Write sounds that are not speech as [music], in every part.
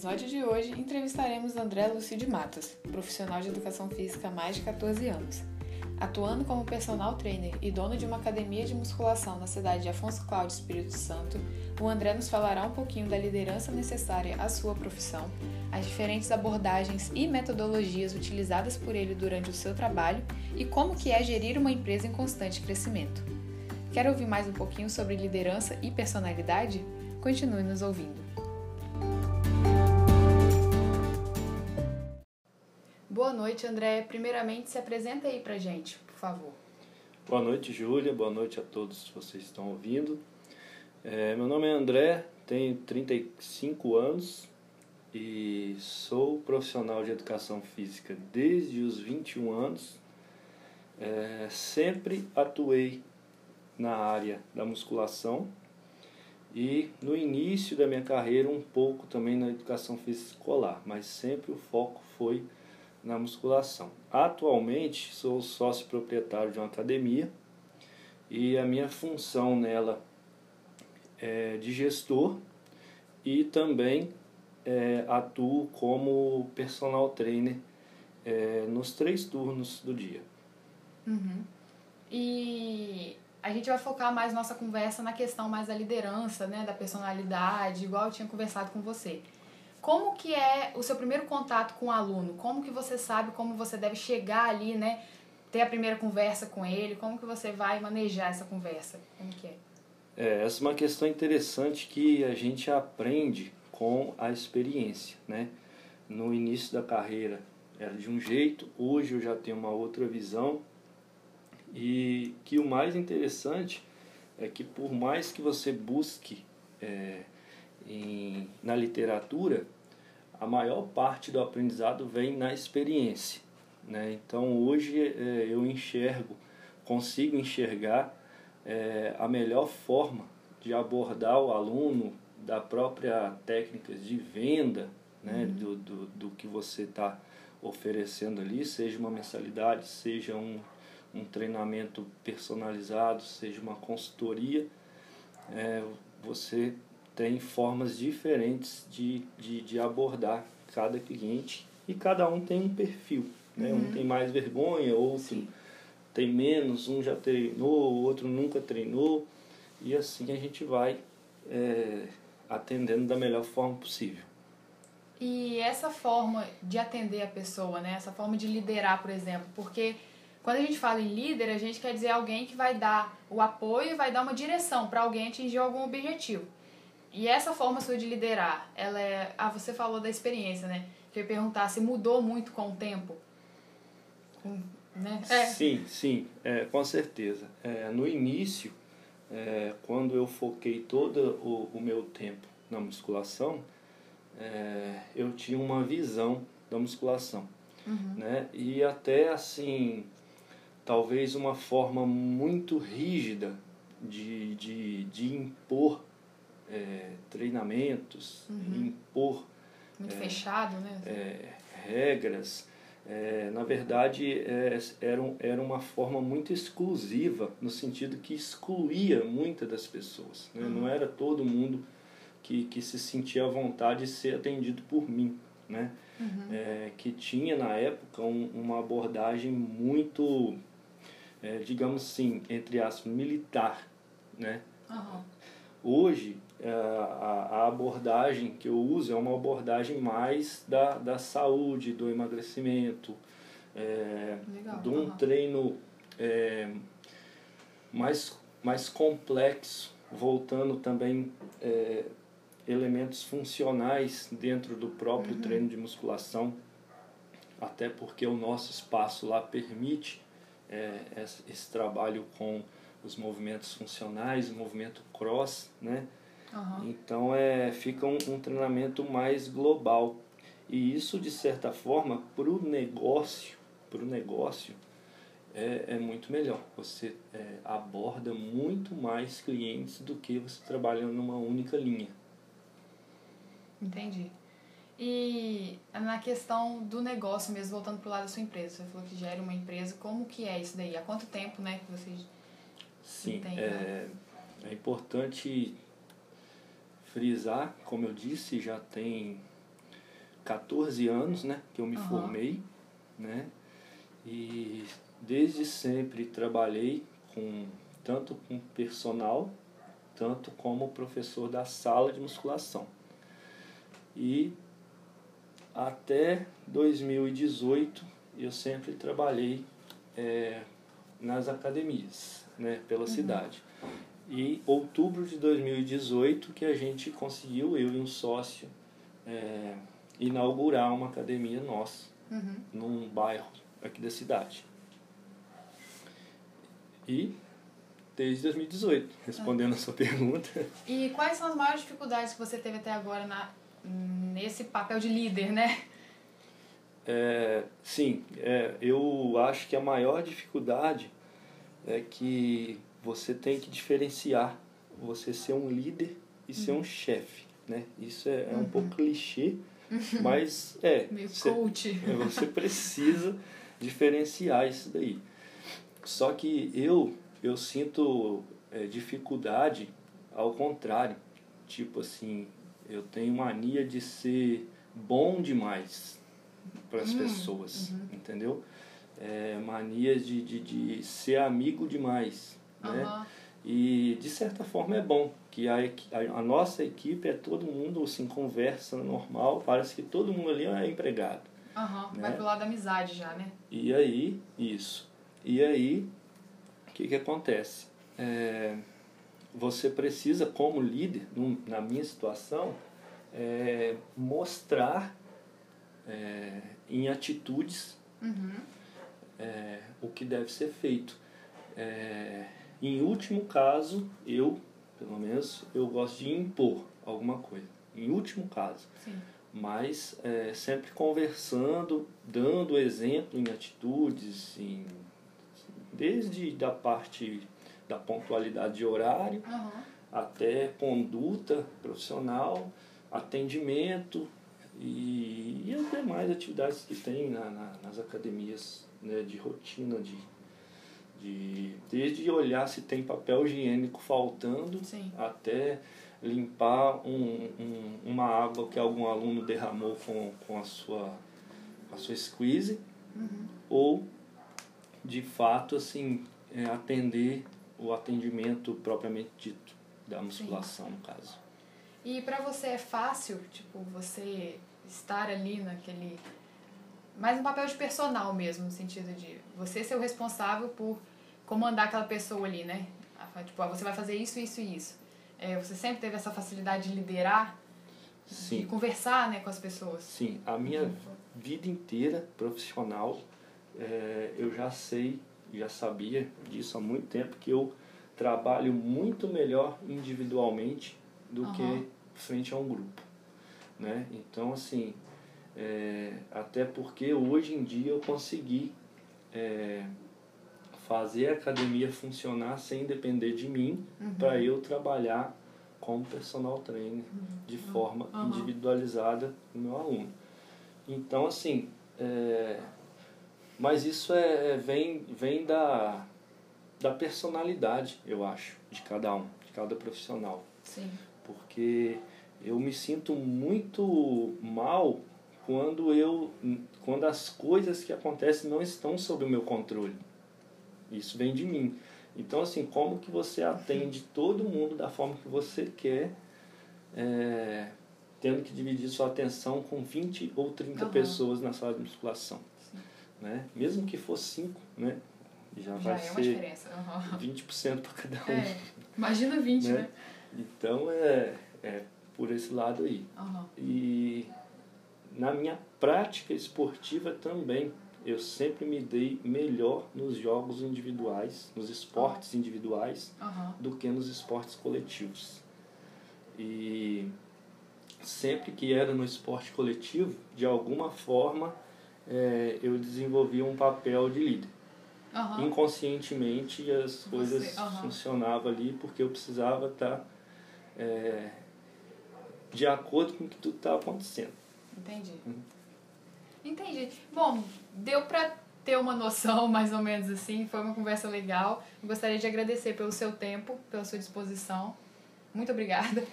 episódio de hoje, entrevistaremos André Lúcio de Matos, profissional de educação física há mais de 14 anos. Atuando como personal trainer e dono de uma academia de musculação na cidade de Afonso Cláudio Espírito Santo, o André nos falará um pouquinho da liderança necessária à sua profissão, as diferentes abordagens e metodologias utilizadas por ele durante o seu trabalho e como que é gerir uma empresa em constante crescimento. Quer ouvir mais um pouquinho sobre liderança e personalidade? Continue nos ouvindo. Boa noite, André. Primeiramente, se apresenta aí pra gente, por favor. Boa noite, Júlia. Boa noite a todos que vocês estão ouvindo. É, meu nome é André, tenho 35 anos e sou profissional de educação física desde os 21 anos. É, sempre atuei na área da musculação e no início da minha carreira um pouco também na educação física escolar, mas sempre o foco foi na musculação. Atualmente sou sócio proprietário de uma academia e a minha função nela é de gestor e também é, atuo como personal trainer é, nos três turnos do dia. Uhum. E a gente vai focar mais nossa conversa na questão mais da liderança, né, da personalidade, igual eu tinha conversado com você. Como que é o seu primeiro contato com o aluno? Como que você sabe como você deve chegar ali, né, ter a primeira conversa com ele? Como que você vai manejar essa conversa? Como que é? É, essa é uma questão interessante que a gente aprende com a experiência, né? No início da carreira era de um jeito, hoje eu já tenho uma outra visão e que o mais interessante é que por mais que você busque é, em, na literatura, a maior parte do aprendizado vem na experiência. Né? Então hoje é, eu enxergo, consigo enxergar é, a melhor forma de abordar o aluno da própria técnica de venda né? Uhum. Do, do, do que você está oferecendo ali, seja uma mensalidade, seja um, um treinamento personalizado, seja uma consultoria, é, você tem formas diferentes de, de, de, abordar cada cliente e cada um tem um perfil. Né? Uhum. Um tem mais vergonha, outro Sim. tem menos, um já treinou, o outro nunca treinou. E assim a gente vai é, atendendo da melhor forma possível. E essa forma de atender a pessoa, né? essa forma de liderar, por exemplo, porque quando a gente fala em líder, a gente quer dizer alguém que vai dar o apoio e vai dar uma direção para alguém atingir algum objetivo. E essa forma sua de liderar, ela é. Ah, você falou da experiência, né? Que eu ia perguntar se mudou muito com o tempo. né? É. Sim, sim, é, com certeza. É, no início, é, quando eu foquei todo o, o meu tempo na musculação, é, eu tinha uma visão da musculação. Uhum. Né? E até assim, talvez uma forma muito rígida de, de, de impor é, treinamentos, uhum. impor. Muito é, fechado, né? É, regras. É, na verdade, é, era, era uma forma muito exclusiva, no sentido que excluía muitas das pessoas. Né? Uhum. Não era todo mundo que, que se sentia à vontade de ser atendido por mim. Né? Uhum. É, que tinha na época um, uma abordagem muito digamos assim, entre aspas, militar, né? Uhum. Hoje, é, a, abordagem que eu uso é uma abordagem mais da, da saúde, do emagrecimento, é, Legal. de um uhum. treino é, mais, mais complexo, voltando também é, elementos funcionais dentro do próprio uhum. treino de musculação, até porque o nosso espaço lá permite é, esse trabalho com os movimentos funcionais, o movimento cross, né? Uhum. Então é, fica um, um, treinamento mais global. E isso, de certa forma, para o negócio, pro negócio é, é muito melhor. Você é, aborda muito mais clientes do que você trabalhando numa única linha. Entendi. E na questão do negócio mesmo, voltando para o lado da sua empresa, você falou que gera uma empresa, como que é isso daí? Há quanto tempo né, que vocês Sim, é, né? é importante frisar, como eu disse, já tem 14 anos, né, que eu me Aham. formei, né? E desde sempre trabalhei com tanto com personal, tanto como professor da sala de musculação. E até 2018 eu sempre trabalhei eh, nas academias, né, pela cidade. E outubro de 2018 que a gente conseguiu, eu e um sócio, eh, inaugurar uma academia nossa Uhum. num bairro aqui da cidade. E desde 2018, respondendo a sua pergunta, E quais são as maiores dificuldades que você teve até agora na, nesse papel de líder, né? é, sim, é, eu acho que a maior dificuldade é que você tem que diferenciar você ser um líder e ser um chefe, né? Isso é, é um pouco clichê, [laughs] mas é. Meio você- coach. É, Você precisa diferenciar isso daí. Só que eu, eu sinto é, dificuldade ao contrário. Tipo assim, eu tenho mania de ser bom demais para as Hum, pessoas, entendeu? É, mania de, de, de ser amigo demais, né? Aham. E de certa forma é bom que a, a, nossa equipe é todo mundo assim conversa normal, parece que todo mundo ali é empregado. Aham. Né? Vai pro lado da amizade já, né? E aí, isso. E aí, o que, que acontece? É, você precisa, como líder, num- na minha situação, é, mostrar é, em atitudes Uhum. É, o que deve ser feito. É, em último caso, eu, pelo menos, eu gosto de impor alguma coisa. Em último caso. Sim. Mas é, sempre conversando, dando exemplo em atitudes, em, desde da parte da pontualidade de horário Aham. até conduta profissional, atendimento e, e as demais atividades que tem na, na- nas academias né, de rotina, de, de, desde olhar se tem papel higiênico faltando Sim. até limpar um, um, uma água que algum aluno derramou com, com a sua, a sua squeeze Uhum. ou de fato assim é, atender o atendimento propriamente dito da musculação no caso E pra você é fácil, tipo, você estar ali naquele. Mais um papel de personal mesmo, no sentido de você ser o responsável por comandar aquela pessoa ali, né? Tipo, ah, você vai fazer isso, isso e isso. É, você sempre teve essa facilidade de liderar, de sim conversar né, com as pessoas. sim a minha vida inteira profissional é, eu já sei já sabia disso há muito tempo que eu trabalho muito melhor individualmente do Aham. que frente a um grupo né então assim é, até porque hoje em dia eu consegui é, fazer a academia funcionar sem depender de mim Uhum. para eu trabalhar como personal trainer de forma Aham. individualizada no meu aluno então assim é, mas isso é, é- vem, vem da, da personalidade, eu acho, de cada um, de cada profissional. Sim. Porque eu me sinto muito mal quando eu quando as coisas que acontecem não estão sob o meu controle. Isso vem de mim. Então assim, como que você atende todo mundo da forma que você quer, é, tendo que dividir sua atenção com 20 ou 30 Aham. pessoas na sala de musculação, né? Mesmo que for 5, né? Já, Já vai é uma ser diferença. Aham. 20% para cada um. É. Imagina 20, Né? né? Então é, é por esse lado aí. Aham. E na minha prática esportiva também, eu sempre me dei melhor nos jogos individuais, nos esportes individuais, Aham. do que nos esportes coletivos. E sempre que era no esporte coletivo, de alguma forma, é, eu desenvolvia um papel de líder. Aham. Inconscientemente as coisas aham. funcionavam ali porque eu precisava estar é, de acordo com o que tudo estava acontecendo. Entendi. Uhum. Entendi. Bom, deu pra ter uma noção [laughs] mais ou menos assim. Foi uma conversa legal. Gostaria de agradecer pelo seu tempo, pela sua disposição. Muito obrigada.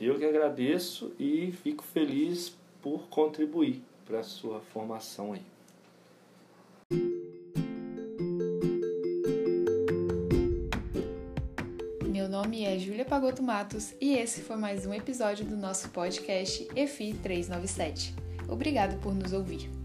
Eu que agradeço e fico feliz por contribuir para a sua formação aí. Nome é Júlia Pagoto Matos e esse foi mais um episódio do nosso podcast EFI 397. Obrigado por nos ouvir.